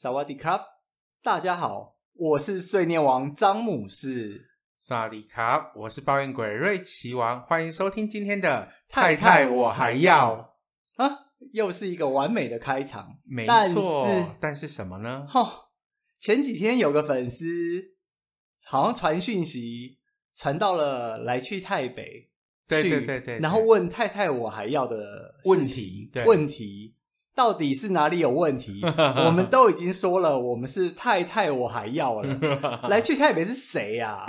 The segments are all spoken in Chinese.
萨瓦迪卡！大家好，我是碎念王詹姆士。萨迪卡！我是抱怨鬼瑞奇王。欢迎收听今天的《太太我还要》啊，又是一个完美的开场。没错，但是什么呢？哈，前几天有个粉丝好像传讯息，传到了来去台北。对对对对，然后问太太我还要的问题问题。到底是哪里有问题？我们都已经说了，我们是太太我还要了。来去台北是谁呀、啊？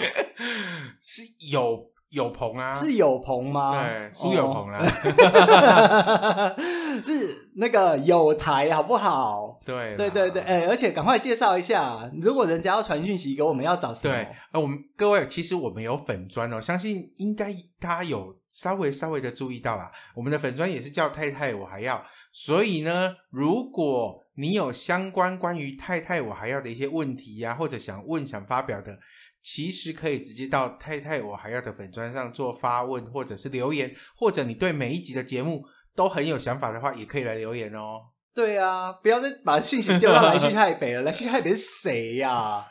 是有有朋啊，是有朋吗？对，苏有朋啦，哦 是那个有台好不好？对对对对，哎、欸，而且赶快介绍一下，如果人家要传讯息给我们，要找谁？对，呃，我们各位，其实我们有粉砖哦，相信应该大家有稍微稍微的注意到啦，我们的粉砖也是叫太太我还要，所以呢，如果你有相关关于太太我还要的一些问题呀、啊，或者想问想发表的，其实可以直接到太太我还要的粉砖上做发问，或者是留言，或者你对每一集的节目都很有想法的话，也可以来留言哦。对啊，不要再把讯息丢到来去台北了，来去台北是谁呀、啊？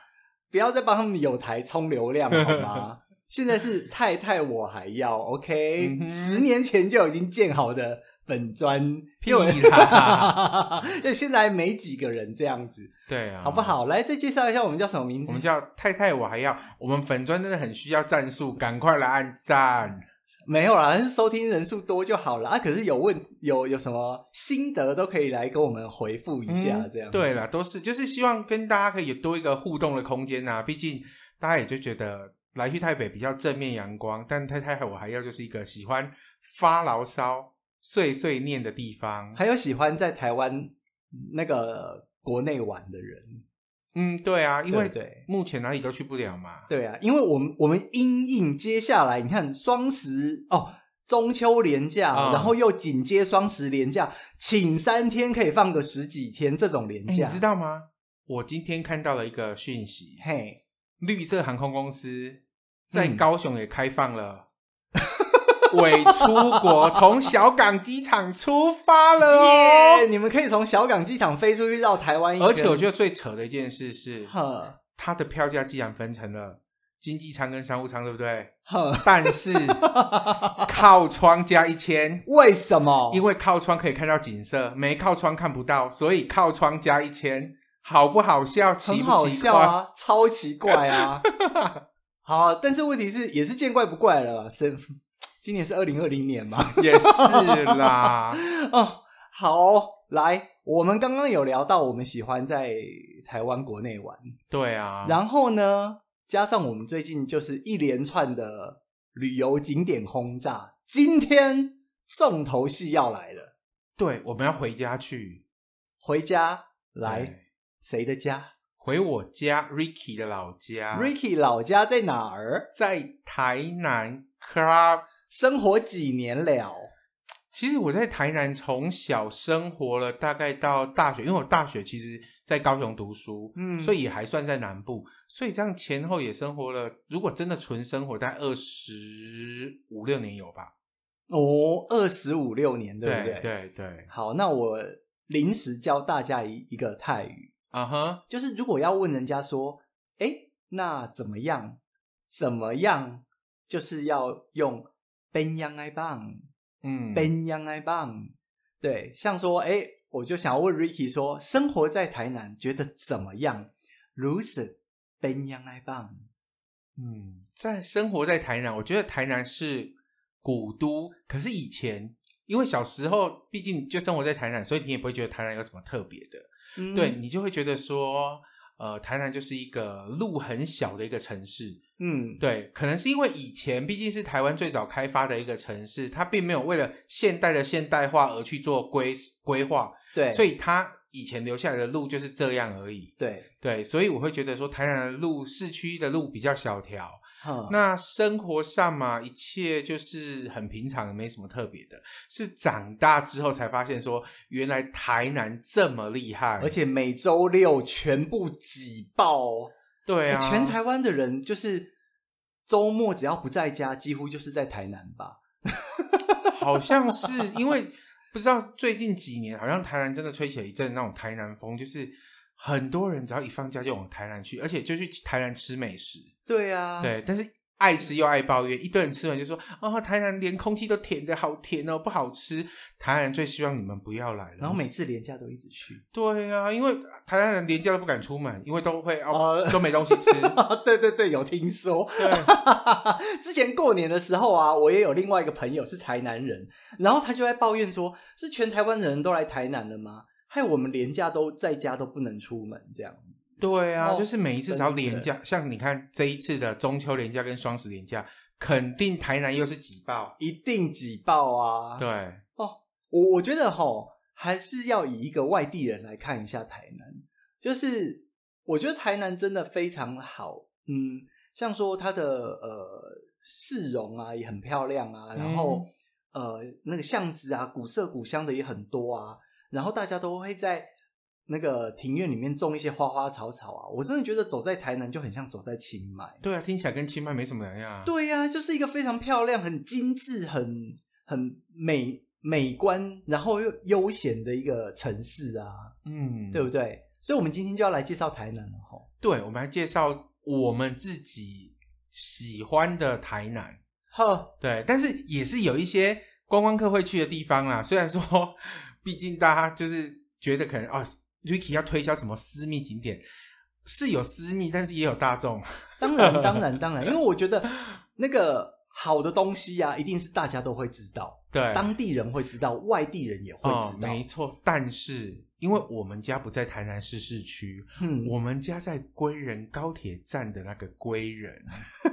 不要再帮他们有台充流量好吗？现在是太太我还要 OK，、嗯、十年前就已经建好的粉专，屁啦！就现在没几个人这样子，对啊，好不好？来再介绍一下我们叫什么名字？我们叫太太我还要，我们粉专真的很需要赞数，赶快来按赞。没有啦，是收听人数多就好了啊。可是有问有有什么心得都可以来跟我们回复一下，这样、嗯、对啦，都是就是希望跟大家可以有多一个互动的空间呐、啊。毕竟大家也就觉得来去台北比较正面阳光，但太太我还要就是一个喜欢发牢骚、碎碎念的地方，还有喜欢在台湾那个国内玩的人。嗯，对啊，因为对目前哪里都去不了嘛。对啊，因为我们我们因应接下来，你看双十哦，中秋连假，嗯、然后又紧接双十连假，请三天可以放个十几天这种连假，你知道吗？我今天看到了一个讯息，嘿，绿色航空公司在高雄也开放了。嗯伪出国，从小港机场出发了哦！你们可以从小港机场飞出去绕台湾一圈。而且我觉得最扯的一件事是，呵，它的票价既然分成了经济舱跟商务舱，对不对？呵，但是 靠窗加一千，为什么？因为靠窗可以看到景色，没靠窗看不到，所以靠窗加一千，好不好笑？奇不奇怪？好笑啊，超奇怪啊！好啊，但是问题是，也是见怪不怪了，是。今年是二零二零年嘛？也是啦。哦，好，来，我们刚刚有聊到，我们喜欢在台湾国内玩。对啊。然后呢，加上我们最近就是一连串的旅游景点轰炸，今天重头戏要来了。对，我们要回家去。回家来，谁的家？回我家，Ricky 的老家。Ricky 老家在哪儿？在台南 Club。生活几年了？其实我在台南从小生活了，大概到大学，因为我大学其实在高雄读书，嗯，所以也还算在南部，所以这样前后也生活了。如果真的纯生活，大概二十五六年有吧？哦，二十五六年，对不对？对对对。好，那我临时教大家一一个泰语啊哈，uh-huh. 就是如果要问人家说，哎，那怎么样？怎么样？就是要用。边样爱棒，嗯，边样爱棒，对，像说，哎，我就想要问 Ricky 说，生活在台南觉得怎么样？如此边样爱棒，嗯，在生活在台南，我觉得台南是古都，可是以前因为小时候毕竟就生活在台南，所以你也不会觉得台南有什么特别的，嗯、对你就会觉得说，呃，台南就是一个路很小的一个城市。嗯，对，可能是因为以前毕竟是台湾最早开发的一个城市，它并没有为了现代的现代化而去做规规划，对，所以它以前留下来的路就是这样而已。对对，所以我会觉得说，台南的路，市区的路比较小条。嗯，那生活上嘛，一切就是很平常，没什么特别的。是长大之后才发现说，原来台南这么厉害，而且每周六全部挤爆。对啊，全台湾的人就是周末只要不在家，几乎就是在台南吧。好像是因为不知道最近几年，好像台南真的吹起了一阵那种台南风，就是很多人只要一放假就往台南去，而且就去台南吃美食。对啊，对，但是爱吃又爱抱怨，一堆人吃完就说：“哦，台南连空气都甜的好甜哦，不好吃。”台南最希望你们不要来了，然后每次连假都一直去。对啊，因为台南人连假都不敢出门，因为都会哦，哦都没东西吃。对对对，有听说。对，之前过年的时候啊，我也有另外一个朋友是台南人，然后他就在抱怨说：“是全台湾的人都来台南了吗？害我们连假都在家都不能出门这样。”对啊，哦、就是每一次只要连假，像你看这一次的中秋连假跟双十连假，肯定台南又是挤爆，一定挤爆啊！对哦，我我觉得齁，还是要以一个外地人来看一下台南，就是我觉得台南真的非常好，嗯，像说它的呃市容啊也很漂亮啊，然后、嗯、呃那个巷子啊古色古香的也很多啊，然后大家都会在。那个庭院里面种一些花花草草啊，我真的觉得走在台南就很像走在清迈。对啊，听起来跟清迈没什么两样。对呀、啊，就是一个非常漂亮、很精致、很很美美观，然后又悠闲的一个城市啊。嗯，对不对？所以，我们今天就要来介绍台南了吼。对，我们来介绍我们自己喜欢的台南。呵，对，但是也是有一些观光客会去的地方啦。虽然说，毕竟大家就是觉得可能啊。Ricky 要推销什么私密景点？是有私密，但是也有大众。当然，当然，当然，因为我觉得那个好的东西啊，一定是大家都会知道。对，当地人会知道，外地人也会知道。哦、没错，但是因为我们家不在台南市市区，嗯，我们家在归仁高铁站的那个归仁，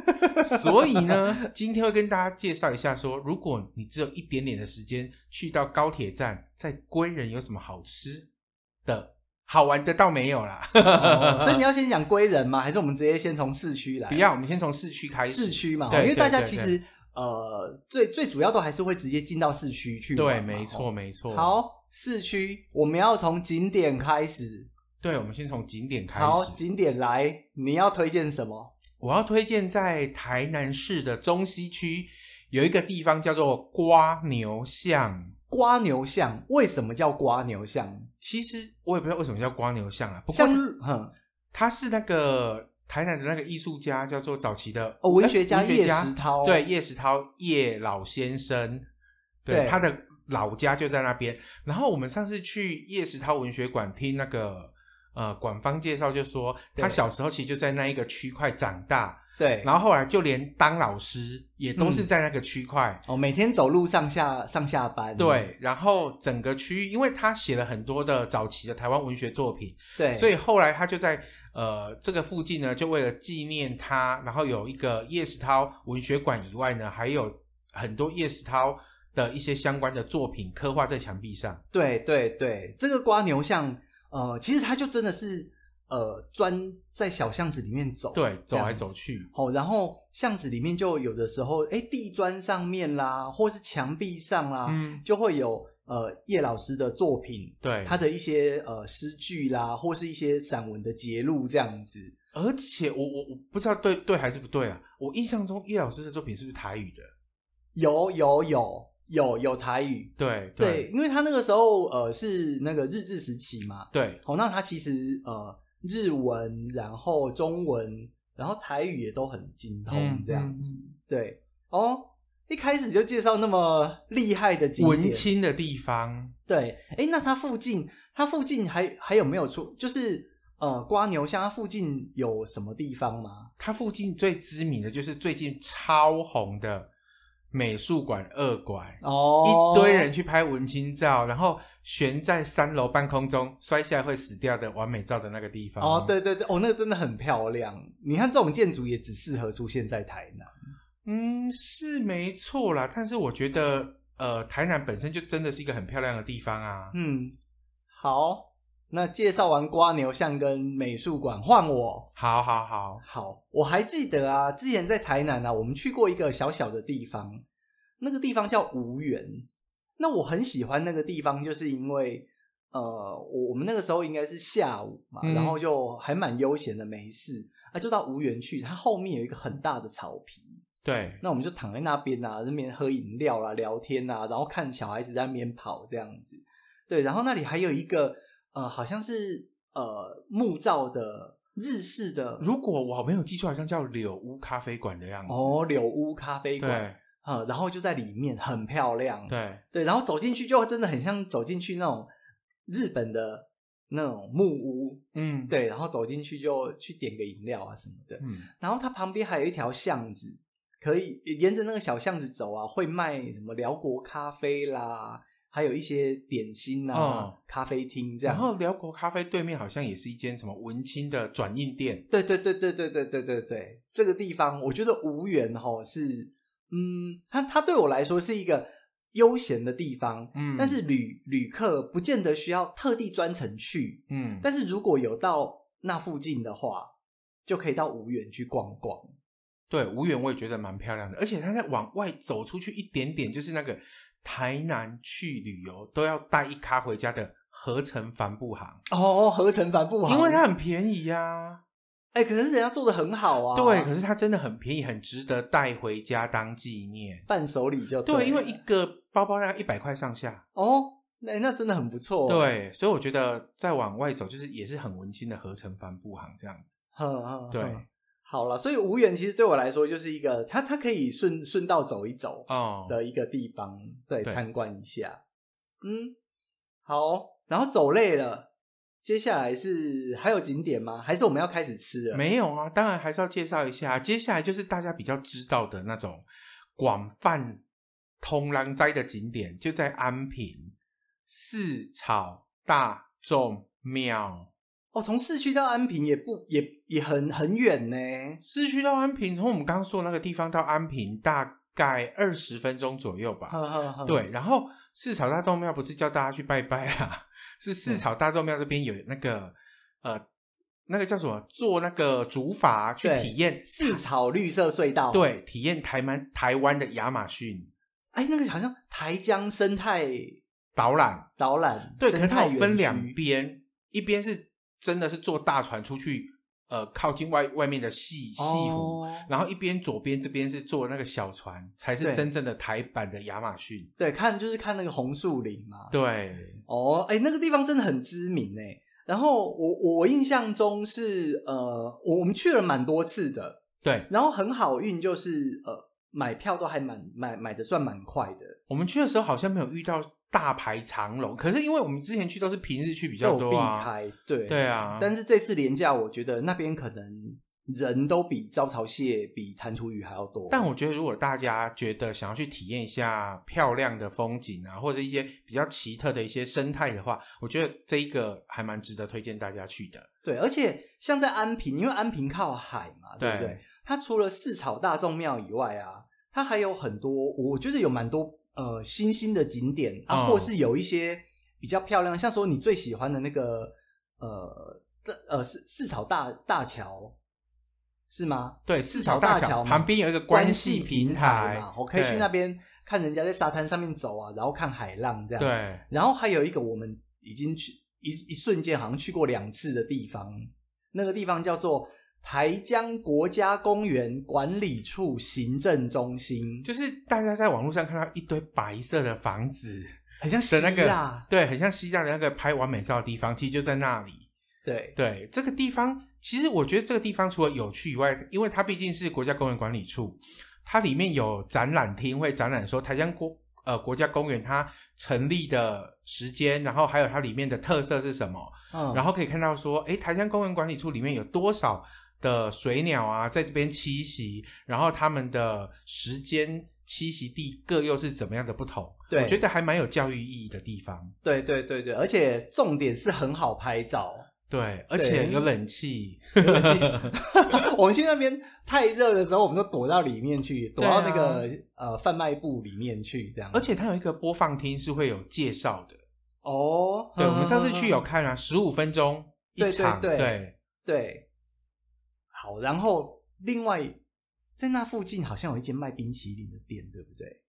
所以呢，今天会跟大家介绍一下说，说如果你只有一点点的时间去到高铁站，在归仁有什么好吃的。好玩的倒没有啦，哦，所以你要先讲归人吗？还是我们直接先从市区来？不要，我们先从市区开始。市区嘛，对，因为大家其实呃，最最主要都还是会直接进到市区去。对，没错，没错。好，市区我们要从景点开始。对，我们先从景点开始。好，景点来，你要推荐什么？我要推荐在台南市的中西区有一个地方叫做瓜牛巷。蜗牛巷为什么叫瓜牛巷？其实我也不知道为什么叫瓜牛巷啊。不过像，嗯，他是那个台南的那个艺术家，叫做早期的哦文学家叶石涛，对，叶石涛叶老先生，对，对他的老家就在那边。然后我们上次去叶石涛文学馆听那个呃馆方介绍，就说他小时候其实就在那一个区块长大。对，然后后来就连当老师也都是在那个区块、嗯、哦，每天走路上下上下班。对，然后整个区域，因为他写了很多的早期的台湾文学作品，对，所以后来他就在呃这个附近呢，就为了纪念他，然后有一个叶石涛文学馆以外呢，还有很多叶石涛的一些相关的作品刻画在墙壁上。对对对，这个瓜牛像，呃，其实他就真的是。呃，钻在小巷子里面走，对，走来走去。好，然后巷子里面就有的时候，哎，地砖上面啦，或是墙壁上啦，嗯，就会有呃叶老师的作品，对，他的一些呃诗句啦，或是一些散文的节录这样子。而且我我我不知道对对还是不对啊，我印象中叶老师的作品是不是台语的？有有有有有台语，对对，对，因为他那个时候呃是那个日治时期嘛，对，好，那他其实呃。日文，然后中文，然后台语也都很精通，这样子。对哦，一开始就介绍那么厉害的景点，文青的地方。对，哎，那它附近，它附近还还有没有出？就是呃，瓜牛巷它附近有什么地方吗？它附近最知名的就是最近超红的美术馆二馆哦，一堆人去拍文青照，然后悬在三楼半空中摔下来会死掉的完美照的那个地方。哦，对对对，哦，那个真的很漂亮。你看这种建筑也只适合出现在台南。嗯，是没错啦，但是我觉得，呃，台南本身就真的是一个很漂亮的地方啊。嗯，好。那介绍完瓜牛巷跟美术馆，换我。好好好好，我还记得啊，之前在台南啊，我们去过一个小小的地方，那个地方叫无缘。那我很喜欢那个地方，就是因为呃，我我们那个时候应该是下午嘛，嗯、然后就还蛮悠闲的，没事啊，就到无缘去。它后面有一个很大的草皮，对，那我们就躺在那边啊，那边喝饮料啦、聊天啊，然后看小孩子在那边跑这样子。对，然后那里还有一个。呃，好像是呃木造的日式的，如果我没有记错，好像叫柳屋咖啡馆的样子。哦，柳屋咖啡馆，然后就在里面很漂亮，对对，然后走进去就真的很像走进去那种日本的那种木屋，嗯，对，然后走进去就去点个饮料啊什么的，嗯，然后它旁边还有一条巷子，可以沿着那个小巷子走啊，会卖什么辽国咖啡啦。还有一些点心啊，哦、咖啡厅这样。然后辽国咖啡对面好像也是一间什么文青的转印店。对对对对对对对对对，这个地方我觉得无缘哈是，嗯，它它对我来说是一个悠闲的地方，嗯，但是旅旅客不见得需要特地专程去，嗯，但是如果有到那附近的话，就可以到无缘去逛逛。对，无缘我也觉得蛮漂亮的，而且它在往外走出去一点点，就是那个。台南去旅游都要带一卡回家的合成帆布行哦，合成帆布行，因为它很便宜呀、啊。哎、欸，可是人家做的很好啊。对，可是它真的很便宜，很值得带回家当纪念，伴手礼就对。对，因为一个包包大概一百块上下哦，那那真的很不错。对，所以我觉得再往外走，就是也是很文青的合成帆布行这样子。呵呵对。好了，所以无缘其实对我来说就是一个，它它可以顺顺道走一走的一个地方，oh, 对，对，参观一下。嗯，好，然后走累了，接下来是还有景点吗？还是我们要开始吃了？没有啊，当然还是要介绍一下。接下来就是大家比较知道的那种广泛通人知的景点，就在安平四草大众庙。哦，从市区到安平也不也也很很远呢。市区到安平，从我们刚刚说的那个地方到安平，大概二十分钟左右吧。呵呵呵对，然后四草大众庙不是叫大家去拜拜啊，是四草大众庙这边有那个呃，那个叫什么，做那个竹筏去体验四草绿色隧道。对，体验台湾台湾的亚马逊。哎，那个好像台江生态导览导览，对，可是它有分两边，一边是。真的是坐大船出去，呃，靠近外外面的西西湖，哦、然后一边左边这边是坐那个小船，才是真正的台版的亚马逊。对，看就是看那个红树林嘛。对，哦，哎，那个地方真的很知名哎。然后我我印象中是呃，我们去了蛮多次的。对，然后很好运，就是呃，买票都还蛮买买的算蛮快的。我们去的时候好像没有遇到。大排长龙，可是因为我们之前去都是平日去比较多啊，避开，对对啊。但是这次廉价，我觉得那边可能人都比招潮蟹、比弹涂鱼还要多。但我觉得，如果大家觉得想要去体验一下漂亮的风景啊，或者一些比较奇特的一些生态的话，我觉得这一个还蛮值得推荐大家去的。对，而且像在安平，因为安平靠海嘛，对不对？对它除了四草大众庙以外啊，它还有很多，我觉得有蛮多。呃，新兴的景点啊，或是有一些比较漂亮，嗯、像说你最喜欢的那个呃，呃四四草大大桥是吗？对，四草大桥旁边有一个关系平台嘛，我可以去那边看人家在沙滩上面走啊，然后看海浪这样。对，然后还有一个我们已经去一一瞬间好像去过两次的地方，那个地方叫做。台江国家公园管理处行政中心，就是大家在网络上看到一堆白色的房子，很像西亚，对，很像西亚的那个拍完美照的地方，其实就在那里。对。对，这个地方其实我觉得这个地方除了有趣以外，因为它毕竟是国家公园管理处，它里面有展览厅会展览说台江国呃国家公园它成立的时间，然后还有它里面的特色是什么，嗯，然后可以看到说，哎，台江公园管理处里面有多少的水鸟啊，在这边栖息，然后他们的时间栖息地各又是怎么样的不同？对，我觉得还蛮有教育意义的地方。对对对对，而且重点是很好拍照。对，而且 有冷气。冷 气我们去那边太热的时候，我们都躲到里面去，躲到那个、啊、呃贩卖部里面去，这样。而且它有一个播放厅是会有介绍的哦。对，我们上次去有看啊，十五分钟一场。对对对，对，对。好，然后另外在那附近好像有一间卖冰淇淋的店，对不对？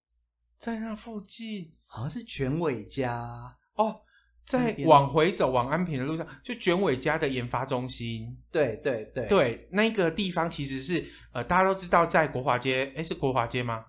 在那附近好像是卷尾家哦。在往回走往安平的路上，就卷尾家的研发中心。对对对对，那个地方其实是呃，大家都知道在国华街，诶是国华街吗？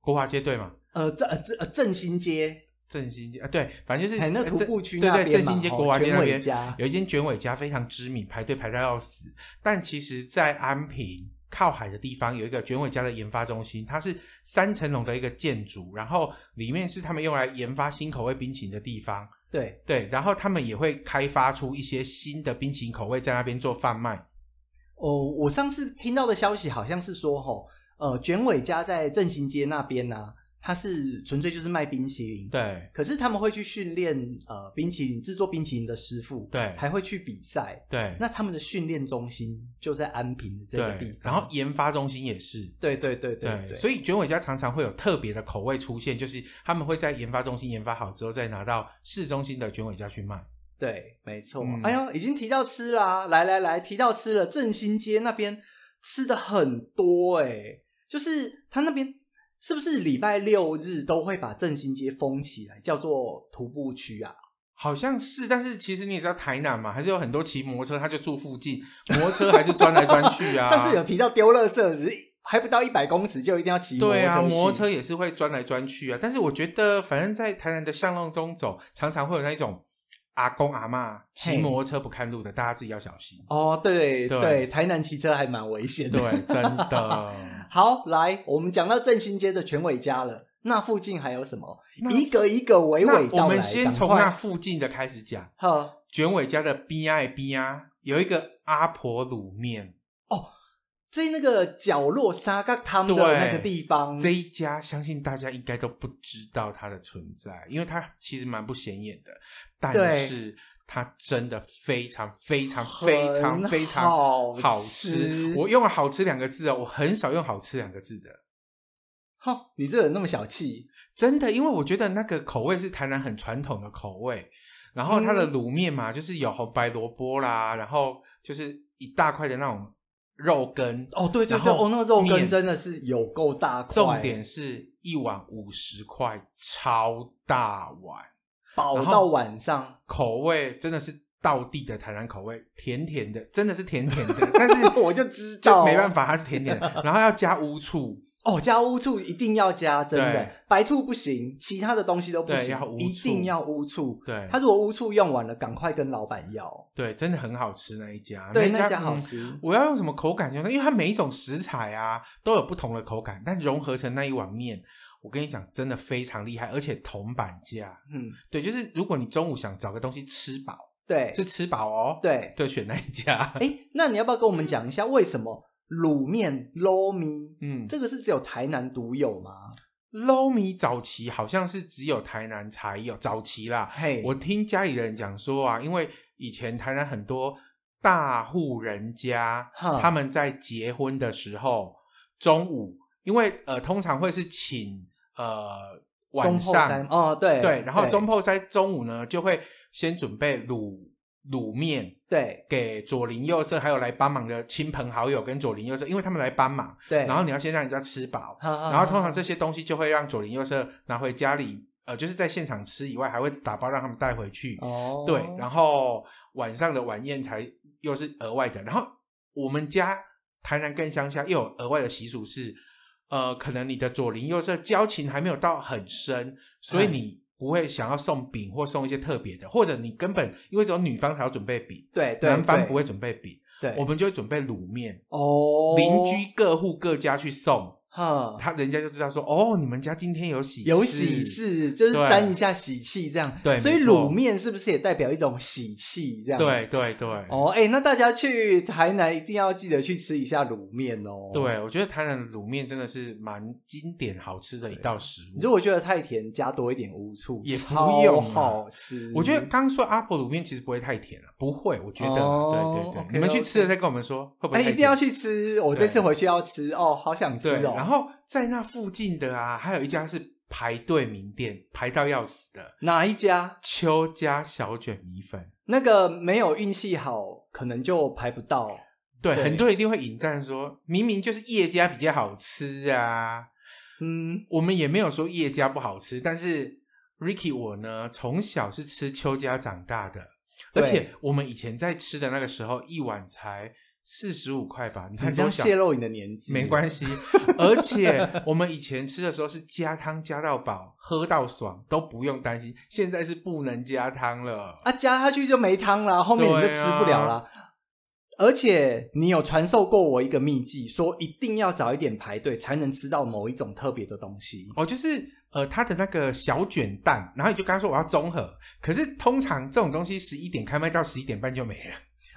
国华街对吗？呃，这呃这呃振兴街，振兴街啊，对，反正就是那徒步区对对，振兴街国华街那边有一间卷尾家非常知名，排队排到要死。但其实，在安平靠海的地方有一个卷尾家的研发中心，它是三层楼的一个建筑，然后里面是他们用来研发新口味冰淇淋的地方。对对，然后他们也会开发出一些新的冰淇淋口味，在那边做贩卖。哦，我上次听到的消息好像是说，吼，呃，卷尾家在振兴街那边呢、啊。他是纯粹就是卖冰淇淋，对。可是他们会去训练呃冰淇淋制作冰淇淋的师傅，对，还会去比赛，对。那他们的训练中心就在安平的这个地方，然后研发中心也是，对对对。所以卷尾家常常会有特别的口味出现，就是他们会在研发中心研发好之后，再拿到市中心的卷尾家去卖。对，没错。嗯、哎呦，已经提到吃啦、啊，来来来，提到吃了，振兴街那边吃的很多哎、欸，就是他那边。是不是礼拜六日都会把振兴街封起来，叫做徒步区啊？好像是，但是其实你也知道台南嘛，还是有很多骑摩托车，他就住附近，摩托车还是钻来钻去啊。上次有提到丢垃圾，还不到一百公尺就一定要骑摩托车。对啊，摩托车也是会钻来钻去啊。但是我觉得，反正在台南的巷弄中走，常常会有那一种。阿公阿妈骑摩托车不看路的，大家自己要小心哦。对对，对，台南骑车还蛮危险的。对，真的。好，来，我们讲到振兴街的卷尾家了，那附近还有什么？一个一个娓娓道来。我们先从那附近的开始讲。好，卷尾家的 B I B 啊，有一个阿婆卤面哦。在那个角落沙嘎汤的那个地方，这一家相信大家应该都不知道它的存在，因为它其实蛮不显眼的，但是它真的非常非常非常非常好吃。我用了“好吃”两个字哦，我很少用“好吃”两个字的。哈，你这人那么小气，真的，因为我觉得那个口味是台南很传统的口味，然后它的卤面嘛，就是有红白萝卜啦，然后就是一大块的那种。肉羹哦，对对对，哦，那个肉羹真的是有够大块。重点是一碗五十块，超大碗，饱到晚上。口味真的是道地的台南口味，甜甜的，真的是甜甜的。但是我就知道，没办法，它是甜甜的，然后要加乌醋。哦，加乌醋一定要加，真的白醋不行，其他的东西都不行，要一定要乌醋。对，他如果乌醋用完了，赶快跟老板要。对，真的很好吃那一家，对，那家好吃。嗯，我要用什么口感？因为它每一种食材啊都有不同的口感，但融合成那一碗面，我跟你讲，真的非常厉害，而且铜板价。嗯，对，就是如果你中午想找个东西吃饱，对，是吃饱哦，对，就选那一家。哎，那你要不要跟我们讲一下为什么？卤面捞米，嗯，这个是只有台南独有吗？捞米早期好像是只有台南才有，早期啦。嘿，我听家里人讲说啊，因为以前台南很多大户人家，他们在结婚的时候，中午，因为呃通常会是请呃晚上哦，对对，然后中破塞中午呢就会先准备卤。卤面对，给左邻右舍还有来帮忙的亲朋好友跟左邻右舍，因为他们来帮忙，对，然后你要先让人家吃饱，然后通常这些东西就会让左邻右舍拿回家里，呃，就是在现场吃以外，还会打包让他们带回去，哦，对，然后晚上的晚宴才又是额外的，然后我们家台南更乡下又有额外的习俗是，呃，可能你的左邻右舍交情还没有到很深，所以你。嗯不会想要送饼或送一些特别的，或者你根本因为只有女方才要准备饼，对，对，男方不会准备饼，对，我们就会准备卤面哦，邻居各户各家去送，哈，他人家就知道说，哦，你们家今天有喜有喜事，就是沾一下喜气这样。对，所以卤面是不是也代表一种喜气这样？对对对。哦，哎，那大家去台南一定要记得去吃一下卤面哦。对，我觉得台南的卤面真的是蛮经典、好吃的一道食物。如果觉得太甜，加多一点乌醋也不用，好吃。我觉得刚刚说阿婆卤面其实不会太甜了，不会，我觉得。对对对，你们去吃了再跟我们说，会不会？哎，一定要去吃，我这次回去要吃哦，好想吃哦。然后在那附近的啊，还有一家是排队名店，排到要死的。哪一家？邱家小卷米粉。那个没有运气好，可能就排不到。对，对很多人一定会引战说，明明就是叶家比较好吃啊。嗯，我们也没有说叶家不好吃，但是 Ricky 我呢，从小是吃邱家长大的，而且我们以前在吃的那个时候，一碗才。四十五块吧，你看这样泄露你的年纪，没关系。而且我们以前吃的时候是加汤加到饱，喝到爽，都不用担心。现在是不能加汤了，啊，加下去就没汤了，后面你就吃不了了。啊、而且你有传授过我一个秘技，说一定要早一点排队才能吃到某一种特别的东西。哦，就是呃，他的那个小卷蛋，然后你就跟他说我要综合。可是通常这种东西十一点开卖到十一点半就没了。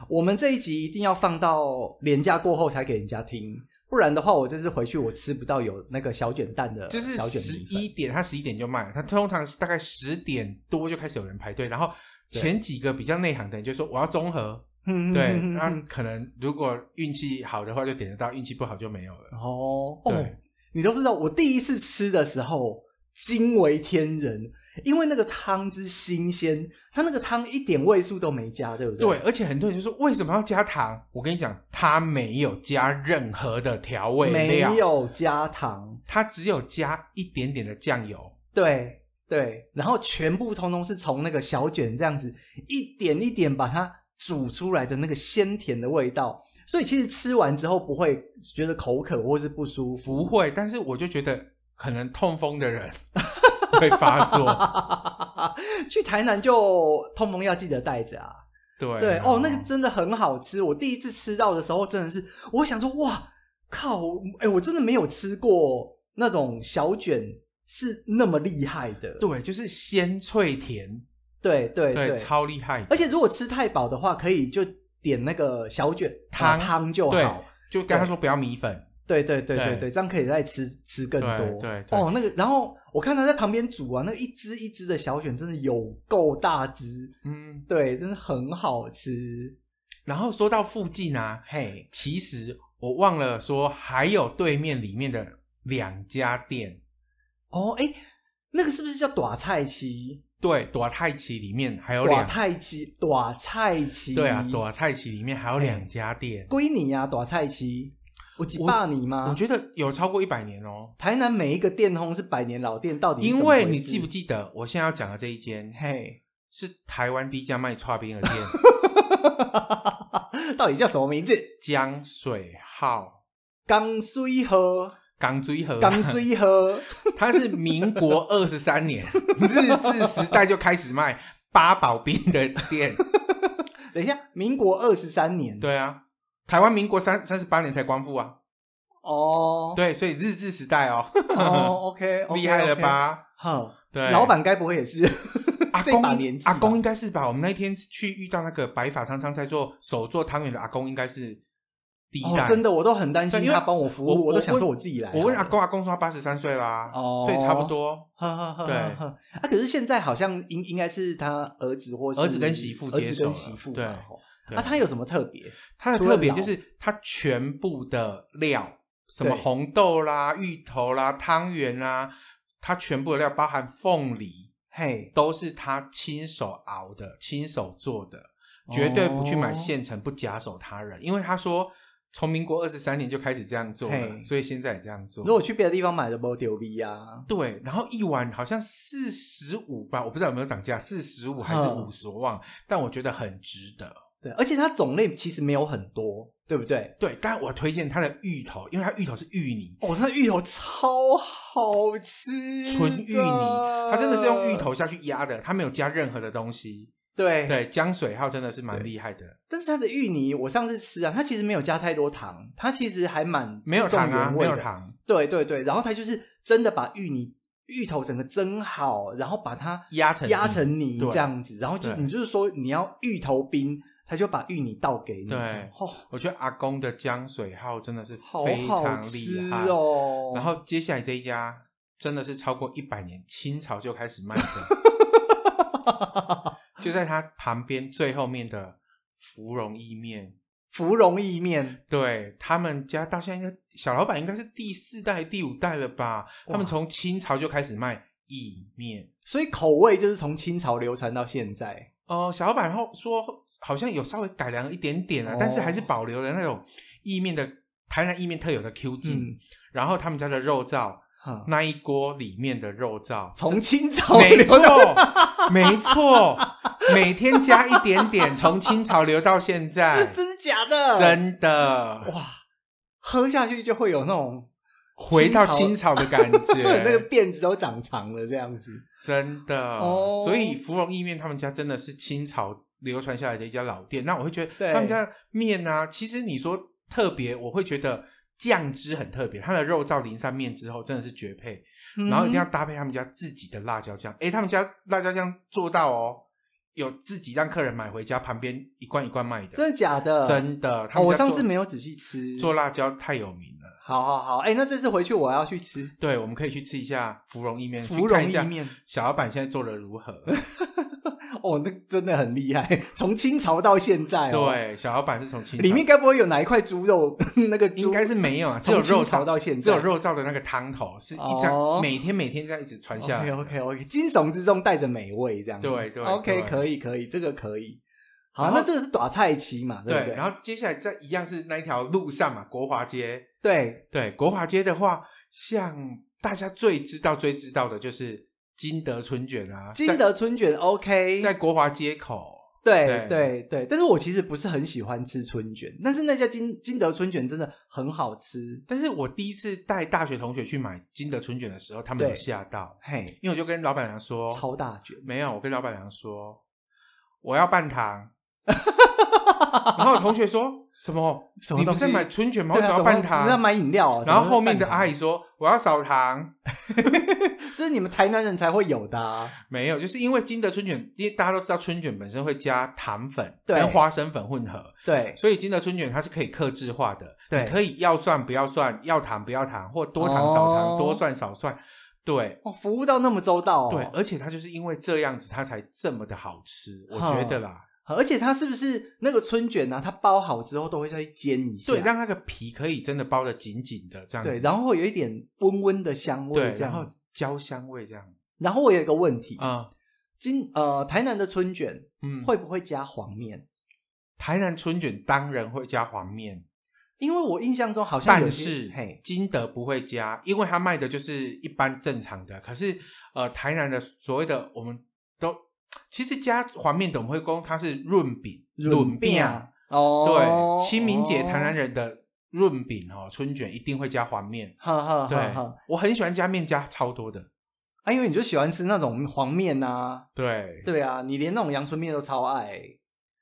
我们这一集一定要放到连假过后才给人家听，不然的话，我这次回去我吃不到有那个小卷蛋的小卷。十一点，他十一点就卖了，它通常是大概十点多就开始有人排队。然后前几个比较内行的人就说我要综合，对，那可能如果运气好的话就点得到，运气不好就没有了。哦，对哦，你都不知道，我第一次吃的时候惊为天人。因为那个汤之新鲜，它那个汤一点味素都没加，对不对？对，而且很多人就说为什么要加糖？我跟你讲，它没有加任何的调味料，没有加糖，它只有加一点点的酱油。对对，然后全部通通是从那个小卷这样子一点一点把它煮出来的那个鲜甜的味道，所以其实吃完之后不会觉得口渴或是不舒服，不会。但是我就觉得可能痛风的人。会发作，去台南就痛风药记得带着啊。对对哦，那个真的很好吃。我第一次吃到的时候，真的是我想说，哇靠！哎，我真的没有吃过那种小卷是那么厉害的。对，就是鲜脆甜，对对对，超厉害。而且如果吃太饱的话，可以就点那个小卷汤汤就好，就跟他说不要米粉。对对对对对，对，这样可以再吃吃更多。对，哦，那个，然后我看他在旁边煮啊，那一只一只的小卷真的有够大只，嗯，对，真的很好吃。然后说到附近啊，嘿，其实我忘了说，还有对面里面的两家店。哦，哎，那个是不是叫短菜期？对，短菜期里面还有两大菜期，短菜期。对啊，短菜期里面还有两家店。归你呀，短菜市。我几霸你吗？我觉得有超过一百年哦。台南每一个店通是百年老店，到底因为你记不记得我现在要讲的这一间？嘿，是台湾第一家卖剉冰的店。到底叫什么名字？江水号。江水号。江水河。江水河。它是民国二十三年 日治时代就开始卖八宝冰的店。等一下，民国二十三年。对啊。台湾民国三三十八年才光复啊！哦、oh.，对，所以日治时代哦。哦、oh,，OK，厉、害了吧？哼、对，老板该不会也是阿公 年纪？阿公应该是吧？我们那天去遇到那个白发苍苍在做手做汤圆的阿公，应该是第一代。Oh, 真的，我都很担心他帮我服务，我，我都想说我自己来。我问阿公，阿公说他八十三岁啦，哦，所以差不多。对，啊，可是现在好像应应该是他儿子或是儿子跟媳妇接手了，对。啊，它有什么特别？它的特别就是它全部的料，什么红豆啦、芋头啦、汤圆啦，它全部的料包含凤梨，嘿，都是他亲手熬的、亲手做的，绝对不去买现成，不假手他人。哦、因为他说，从民国二十三年就开始这样做了，所以现在也这样做。如果去别的地方买的，不丢逼啊。对，然后一碗好像四十五吧，我不知道有没有涨价，四十五还是五十，我忘了，但我觉得很值得。对，而且它种类其实没有很多，对不对？对，但我推荐它的芋头，因为它芋头是芋泥哦，它的芋头超好吃，纯芋泥，它真的是用芋头下去压的，它没有加任何的东西。对对，江水号真的是蛮厉害的。但是它的芋泥，我上次吃啊，它其实没有加太多糖，它其实还蛮没有糖啊，没有糖。对对对，然后它就是真的把芋泥芋头整个蒸好，然后把它压成压成泥这样子，然后就你就是说你要芋头冰。他就把芋泥倒给你。对，哦，我觉得阿公的江水号真的是非常厉害哦。然后接下来这一家真的是超过一百年，清朝就开始卖的，就在他旁边最后面的芙蓉意面。芙蓉意面，对他们家到现在应该小老板应该是第四代、第五代了吧？他们从清朝就开始卖意面，所以口味就是从清朝流传到现在。哦、呃，小老板后说。好像有稍微改良一点点啊，哦、但是还是保留了那种意面的台南意面特有的 Q 劲。嗯、然后他们家的肉燥，嗯、那一锅里面的肉燥从清朝没错，没错，每天加一点点，从清朝流到现在，真的假的？真的。哇，喝下去就会有那种回到清朝的感觉，那个辫子都长长了这样子，真的。哦、所以芙蓉意面他们家真的是清朝流传下来的一家老店，那我会觉得他们家面啊，其实你说特别，我会觉得酱汁很特别，它的肉燥淋上面之后真的是绝配，嗯、然后一定要搭配他们家自己的辣椒酱，诶，他们家辣椒酱做到哦，有自己让客人买回家，旁边一罐一罐卖的，真的假的？真的，他们家、哦、我上次没有仔细吃，做辣椒太有名了。好好好，哎，那这次回去我要去吃，对，我们可以去吃一下芙蓉意面，芙蓉意面，小老板现在做的如何？哦，那真的很厉害，从清朝到现在哦。对，小老板是从清朝。里面该不会有哪一块猪肉？那个猪应该是没有啊，只有肉燥到现在，只有肉燥的那个汤头是一张，哦、每天每天这样一直传下来。OK OK OK，惊悚之中带着美味，这样。对对。OK，可以可以，这个可以。好，后那这个是打菜期嘛？对不对，然后接下来再一样是那一条路上嘛，国华街。对对，国华街的话，像大家最知道、最知道的就是。金德春卷啊，金德春卷 OK，在国华街口。对对对，对，但是我其实不是很喜欢吃春卷，但是那家金金德春卷真的很好吃。但是我第一次带大学同学去买金德春卷的时候，他们有吓到，嘿，因为我就跟老板娘说超大卷，没有，我跟老板娘说我要半糖。然后我同学说什么？什么你不是买春卷吗？为什么要半糖？你要买饮料啊？然后后面的阿姨说我要少糖。这是你们台南人才会有的啊。没有，就是因为金德春卷，因为大家都知道春卷本身会加糖粉跟花生粉混合，对，所以金德春卷它是可以克制化的，对，你可以要蒜不要蒜，要糖不要糖，或多糖少糖，多蒜少蒜，对，哦，服务到那么周到，对，而且它就是因为这样子，它才这么的好吃，我觉得啦。而且它是不是那个春卷呢、啊？它包好之后都会再去煎一下，对，让那个皮可以真的包的紧紧的这样子，对，然后会有一点温温的香味，对，然后焦香味这样。然后我有一个问题啊，今呃台南的春卷，嗯，会不会加黄面、嗯？台南春卷当然会加黄面，因为我印象中好像有，但是嘿，金德不会加，因为他卖的就是一般正常的。可是呃，台南的所谓的我们都。其实加黄面的我们会说它是润饼，润饼哦。对，清明节台南人的润饼哦，春卷一定会加黄面。哈哈，对，我很喜欢加面，加超多的。啊，因为你就喜欢吃那种黄面呐。对，对啊，你连那种阳春面都超爱，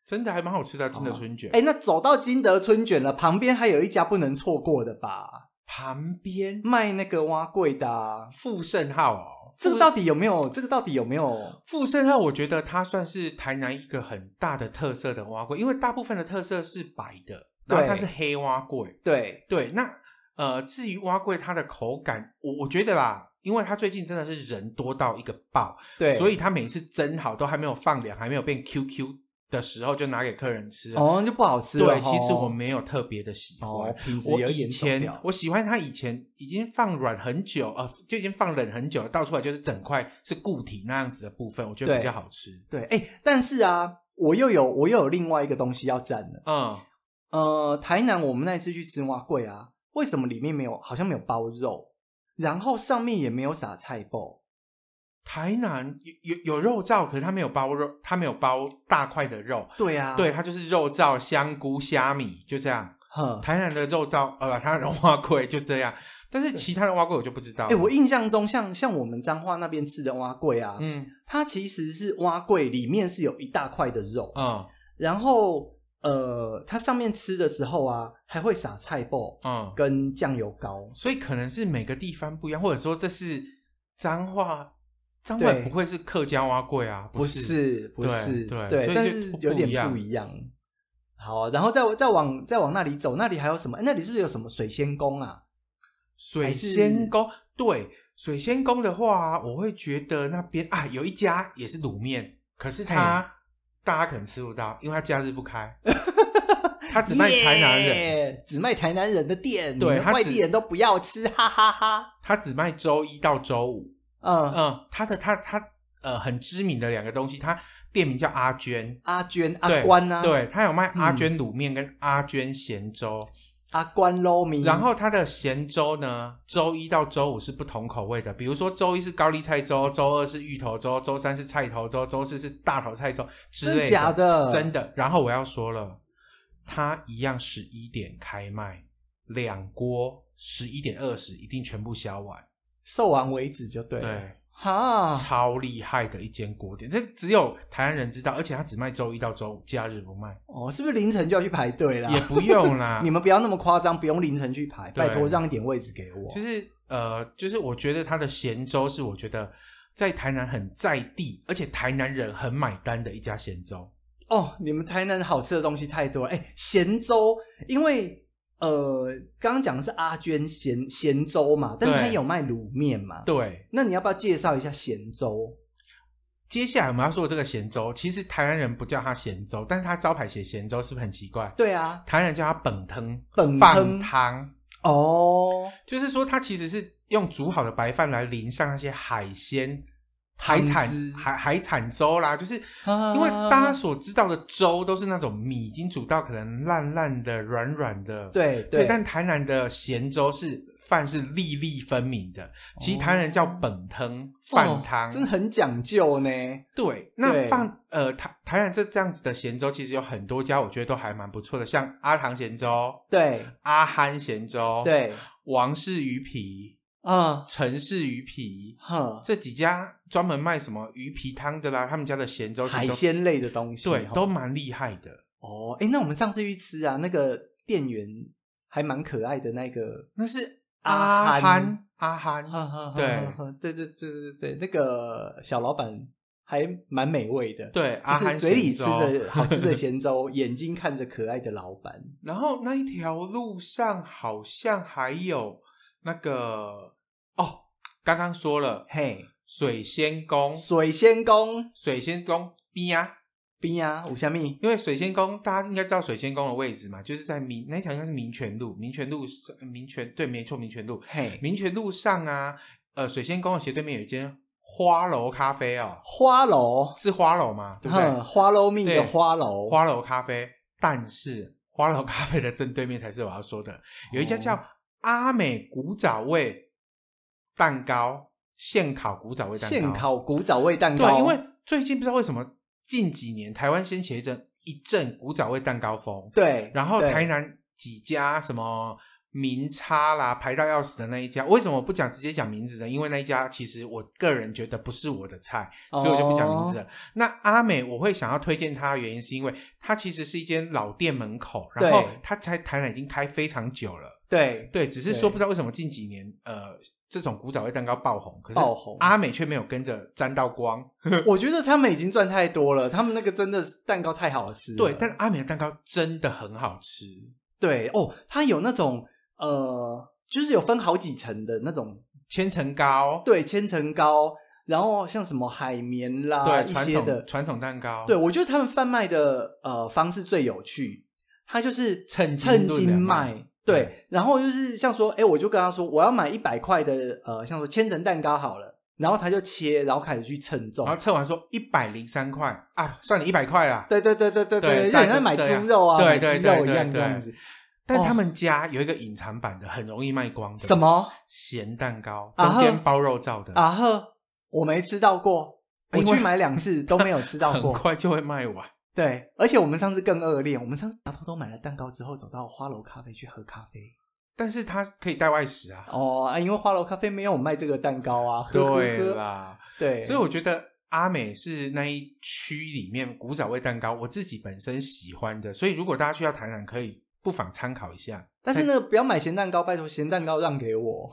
真的还蛮好吃的金德春卷。哎，那走到金德春卷了，旁边还有一家不能错过的吧？旁边卖那个蛙贵的富盛号哦。这个到底有没有？这个到底有没有？富盛号，我觉得它算是台南一个很大的特色的蛙柜，因为大部分的特色是白的，然后它是黑蛙柜。对对，那呃，至于蛙柜它的口感，我我觉得啦，因为它最近真的是人多到一个爆，对，所以它每次蒸好都还没有放凉，还没有变 QQ。的时候就拿给客人吃哦，就不好吃。对，其实我没有特别的喜欢。我以前我喜欢它以前已经放软很久，呃，就已经放冷很久了，倒出来就是整块是固体那样子的部分，我觉得比较好吃。对，哎，但是啊，我又有我又有另外一个东西要蘸了。嗯，呃，台南我们那次去吃蛙贵啊，为什么里面没有好像没有包肉，然后上面也没有撒菜包？台南有有有肉燥，可是它没有包肉，它没有包大块的肉。对啊，对，它就是肉燥、香菇、虾米，就这样。台南的肉燥呃，台南的碗粿就这样。但是其他的碗粿我就不知道。哎、欸，我印象中像像我们彰化那边吃的碗粿啊，嗯，它其实是碗粿里面是有一大块的肉，嗯，然后呃，它上面吃的时候啊，还会撒菜脯，嗯，跟酱油膏，所以可能是每个地方不一样，或者说这是彰化，彰化不会是客家蛙贵啊？不是，不是，对对，对，但是有点不一样。好，然后再再往再往那里走，那里还有什么？那里是不是有什么水仙宫啊？水仙宫，对，水仙宫的话，我会觉得那边啊，有一家也是卤面，可是他大家可能吃不到，因为他假日不开，他只卖台南人，yeah, 只卖台南人的店，对，外地人都不要吃，哈哈哈，哈。他只卖周一到周五，嗯嗯，他的他他呃很知名的两个东西，他店名叫阿娟，阿娟阿关啊，对，他有卖阿娟卤面跟阿娟咸粥。阿关捞面，然后它的咸粥呢，周一到周五是不同口味的。比如说周一是高丽菜粥，周二是芋头粥，周三是菜头粥，周四是大头菜粥之类的。真的假的？真的。然后我要说了，它一样十一点开卖，两锅十一点二十，一定全部销完，售完为止就对了。对。哈，超厉害的一间锅店，这只有台湾人知道，而且他只卖周一到周五，假日不卖。哦，是不是凌晨就要去排队了？也不用啦，你们不要那么夸张，不用凌晨去排，拜托让一点位置给我。就是呃，就是我觉得他的咸粥是我觉得在台南很在地，而且台南人很买单的一家咸粥。哦，你们台南好吃的东西太多了，哎，咸粥，因为。呃，刚刚讲的是阿娟咸咸粥嘛，但是他有卖卤面嘛？对，那你要不要介绍一下咸粥？接下来我们要说的这个咸粥，其实台湾人不叫它咸粥，但是它招牌写咸粥，是不是很奇怪？对啊，台湾人叫它本汤，本汤汤哦，就是说它其实是用煮好的白饭来淋上那些海鲜。海产海海产粥啦，就是因为大家所知道的粥都是那种米已经煮到可能烂烂的、软软的，对对，对。但台南的咸粥是饭是粒粒分明的，其实台南人叫本汤饭汤，哦，真的很讲究呢。对，那饭呃台台南这这样子的咸粥，其实有很多家，我觉得都还蛮不错的，像阿唐咸粥，对，阿憨咸粥，对，王氏鱼皮。嗯，城市鱼皮，哼，这几家专门卖什么鱼皮汤的啦，他们家的咸粥海鲜类的东西，对，都蛮厉害的。哦，哎，那我们上次去吃啊，那个店员还蛮可爱的，那个那是阿憨，阿憨，对，对对对对对对，那个小老板还蛮美味的，对，阿憨嘴里吃着 好吃的咸粥，眼睛看着可爱的老板。然后那一条路上好像还有。那个哦，刚刚说了，嘿，水仙宫，水仙宫，水仙宫边啊边啊，五香蜜，因为水仙宫大家应该知道水仙宫的位置嘛，就是在民那条应该是民权路，民权路，民权对，没错，民权路，嘿，民权路上啊，呃，水仙宫的斜对面有一间花楼咖啡哦，花楼是花楼吗？对不对？花楼蜜的花楼，花楼咖啡，但是花楼咖啡的正对面才是我要说的，有一家叫。哦阿美古早味蛋糕，现烤古早味蛋糕，现烤古早味蛋糕。对，因为最近不知道为什么近几年台湾掀起一阵一阵古早味蛋糕风。对，然后台南几家什么名差啦，排到要死的那一家，为什么不讲直接讲名字呢？因为那一家其实我个人觉得不是我的菜，所以我就不讲名字了。哦、那阿美我会想要推荐它的原因是因为它其实是一间老店门口，然后它在台南已经开非常久了。对对，只是说不知道为什么近几年，呃，这种古早味蛋糕爆红，可是爆红，阿美却没有跟着沾到光。我觉得他们已经赚太多了，他们那个真的蛋糕太好吃了。对，但阿美的蛋糕真的很好吃。对哦，它有那种呃，就是有分好几层的那种千层糕，对，千层糕，然后像什么海绵啦，对，一些的传统蛋糕。对，我觉得他们贩卖的呃方式最有趣，它就是称称斤卖。对，然后就是像说，哎，我就跟他说，我要买一百块的，呃，像说千层蛋糕好了，然后他就切，然后开始去称重，然后称完说一百零三块啊，算你一百块啦。对对对对对对，就像买猪肉啊，买鸡肉一样这样子。但他们家有一个隐藏版的，很容易卖光的。什么？咸蛋糕，中间包肉燥的。啊呵，我没吃到过，我去买两次都没有吃到过，很快就会卖完。对，而且我们上次更恶劣，我们上次偷偷买了蛋糕之后，走到花楼咖啡去喝咖啡。但是它可以带外食啊。哦啊，因为花楼咖啡没有卖这个蛋糕啊。对啦，对，所以我觉得阿美是那一区里面古早味蛋糕，我自己本身喜欢的。所以如果大家去到台南，可以不妨参考一下。但是呢，不要买咸蛋糕，拜托咸蛋糕让给我。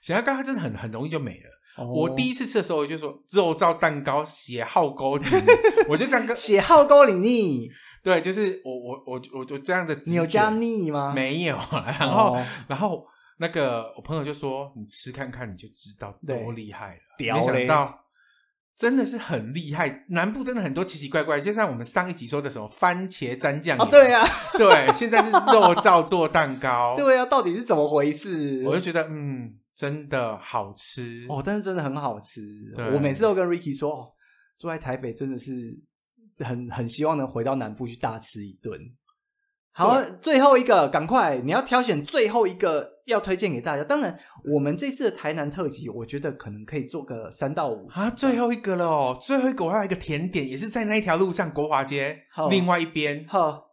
咸蛋糕它真的很很容易就没了。哦、我第一次吃的时候，我就说肉燥蛋糕血号勾你，我就这样跟血号勾你腻。对，就是我我我我就这样的。你有加腻吗？没有。然后、哦、然后那个我朋友就说：“你吃看看，你就知道多厉害了。”没想到真的是很厉害。南部真的很多奇奇怪怪，就像我们上一集说的什么番茄蘸酱对呀、啊，对，现在是肉燥做蛋糕。对呀、啊，到底是怎么回事？我就觉得嗯，真的好吃哦，但是真的很好吃。我每次都跟 Ricky 说，哦，住在台北真的是。很很希望能回到南部去大吃一顿。好，最后一个，赶快，你要挑选最后一个要推荐给大家。当然，我们这次的台南特辑，我觉得可能可以做个三到五啊。最后一个了哦，最后一个我要一个甜点，也是在那一条路上，国华街另外一边。呵，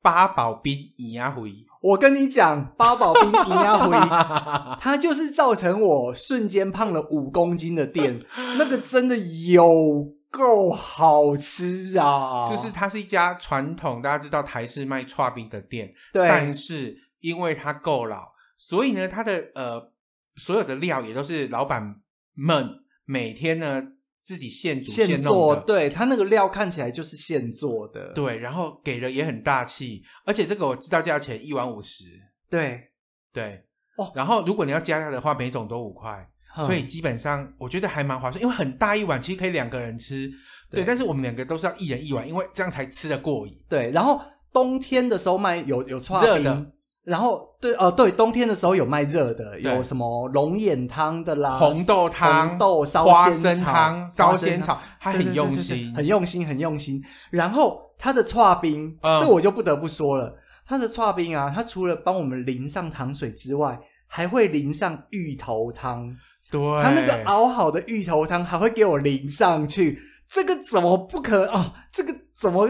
八宝冰银鸭回。我跟你讲，八宝冰银鸭回，它就是造成我瞬间胖了五公斤的店。那个真的有。够好吃啊！就是它是一家传统，大家知道台式卖串冰的店，对。但是因为它够老，所以呢，它的呃所有的料也都是老板们每天呢自己现煮现做。对，它那个料看起来就是现做的。对，然后给的也很大气，而且这个我知道价钱一碗五十。对对哦，然后如果你要加料的话，每种都五块。所以基本上我觉得还蛮划算，因为很大一碗，其实可以两个人吃。对，对，但是我们两个都是要一人一碗，因为这样才吃得过瘾。对，然后冬天的时候卖有有剉冰，热的。然后对哦、呃、对，冬天的时候有卖热的，有什么龙眼汤的啦，红豆汤、红豆烧花生汤、烧仙草，他很用心，很用心，很用心。然后他的剉冰，嗯、这我就不得不说了，他的剉冰啊，他除了帮我们淋上糖水之外，还会淋上芋头汤。对，他那个熬好的芋头汤还会给我淋上去，这个怎么不可哦？这个怎么？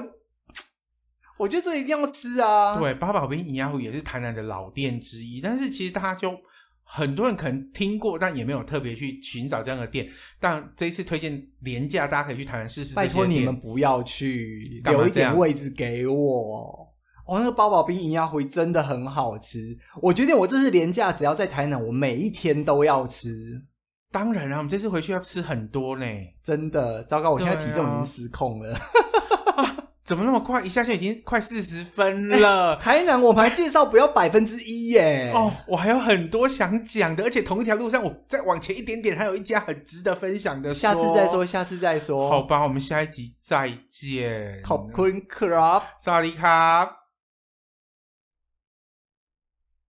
我觉得这一定要吃啊！对，八宝冰银鸭湖也是台南的老店之一，但是其实大家就很多人可能听过，但也没有特别去寻找这样的店。但这一次推荐廉价，大家可以去台南试试。拜托你们不要去，留一点位置给我。哦，那个八宝冰银鸭回真的很好吃，我决定我这次廉价只要在台南，我每一天都要吃。当然啊，我们这次回去要吃很多呢，真的糟糕，我现在体重已经失控了。怎么那么快？一下就已经快四十分了。欸、台南我们还介绍不要百分之一耶。哦，我还有很多想讲的，而且同一条路上，我再往前一点点，还有一家很值得分享的。下次再说，下次再说。好吧，我们下一集再见。考坤 club，萨瓦迪卡。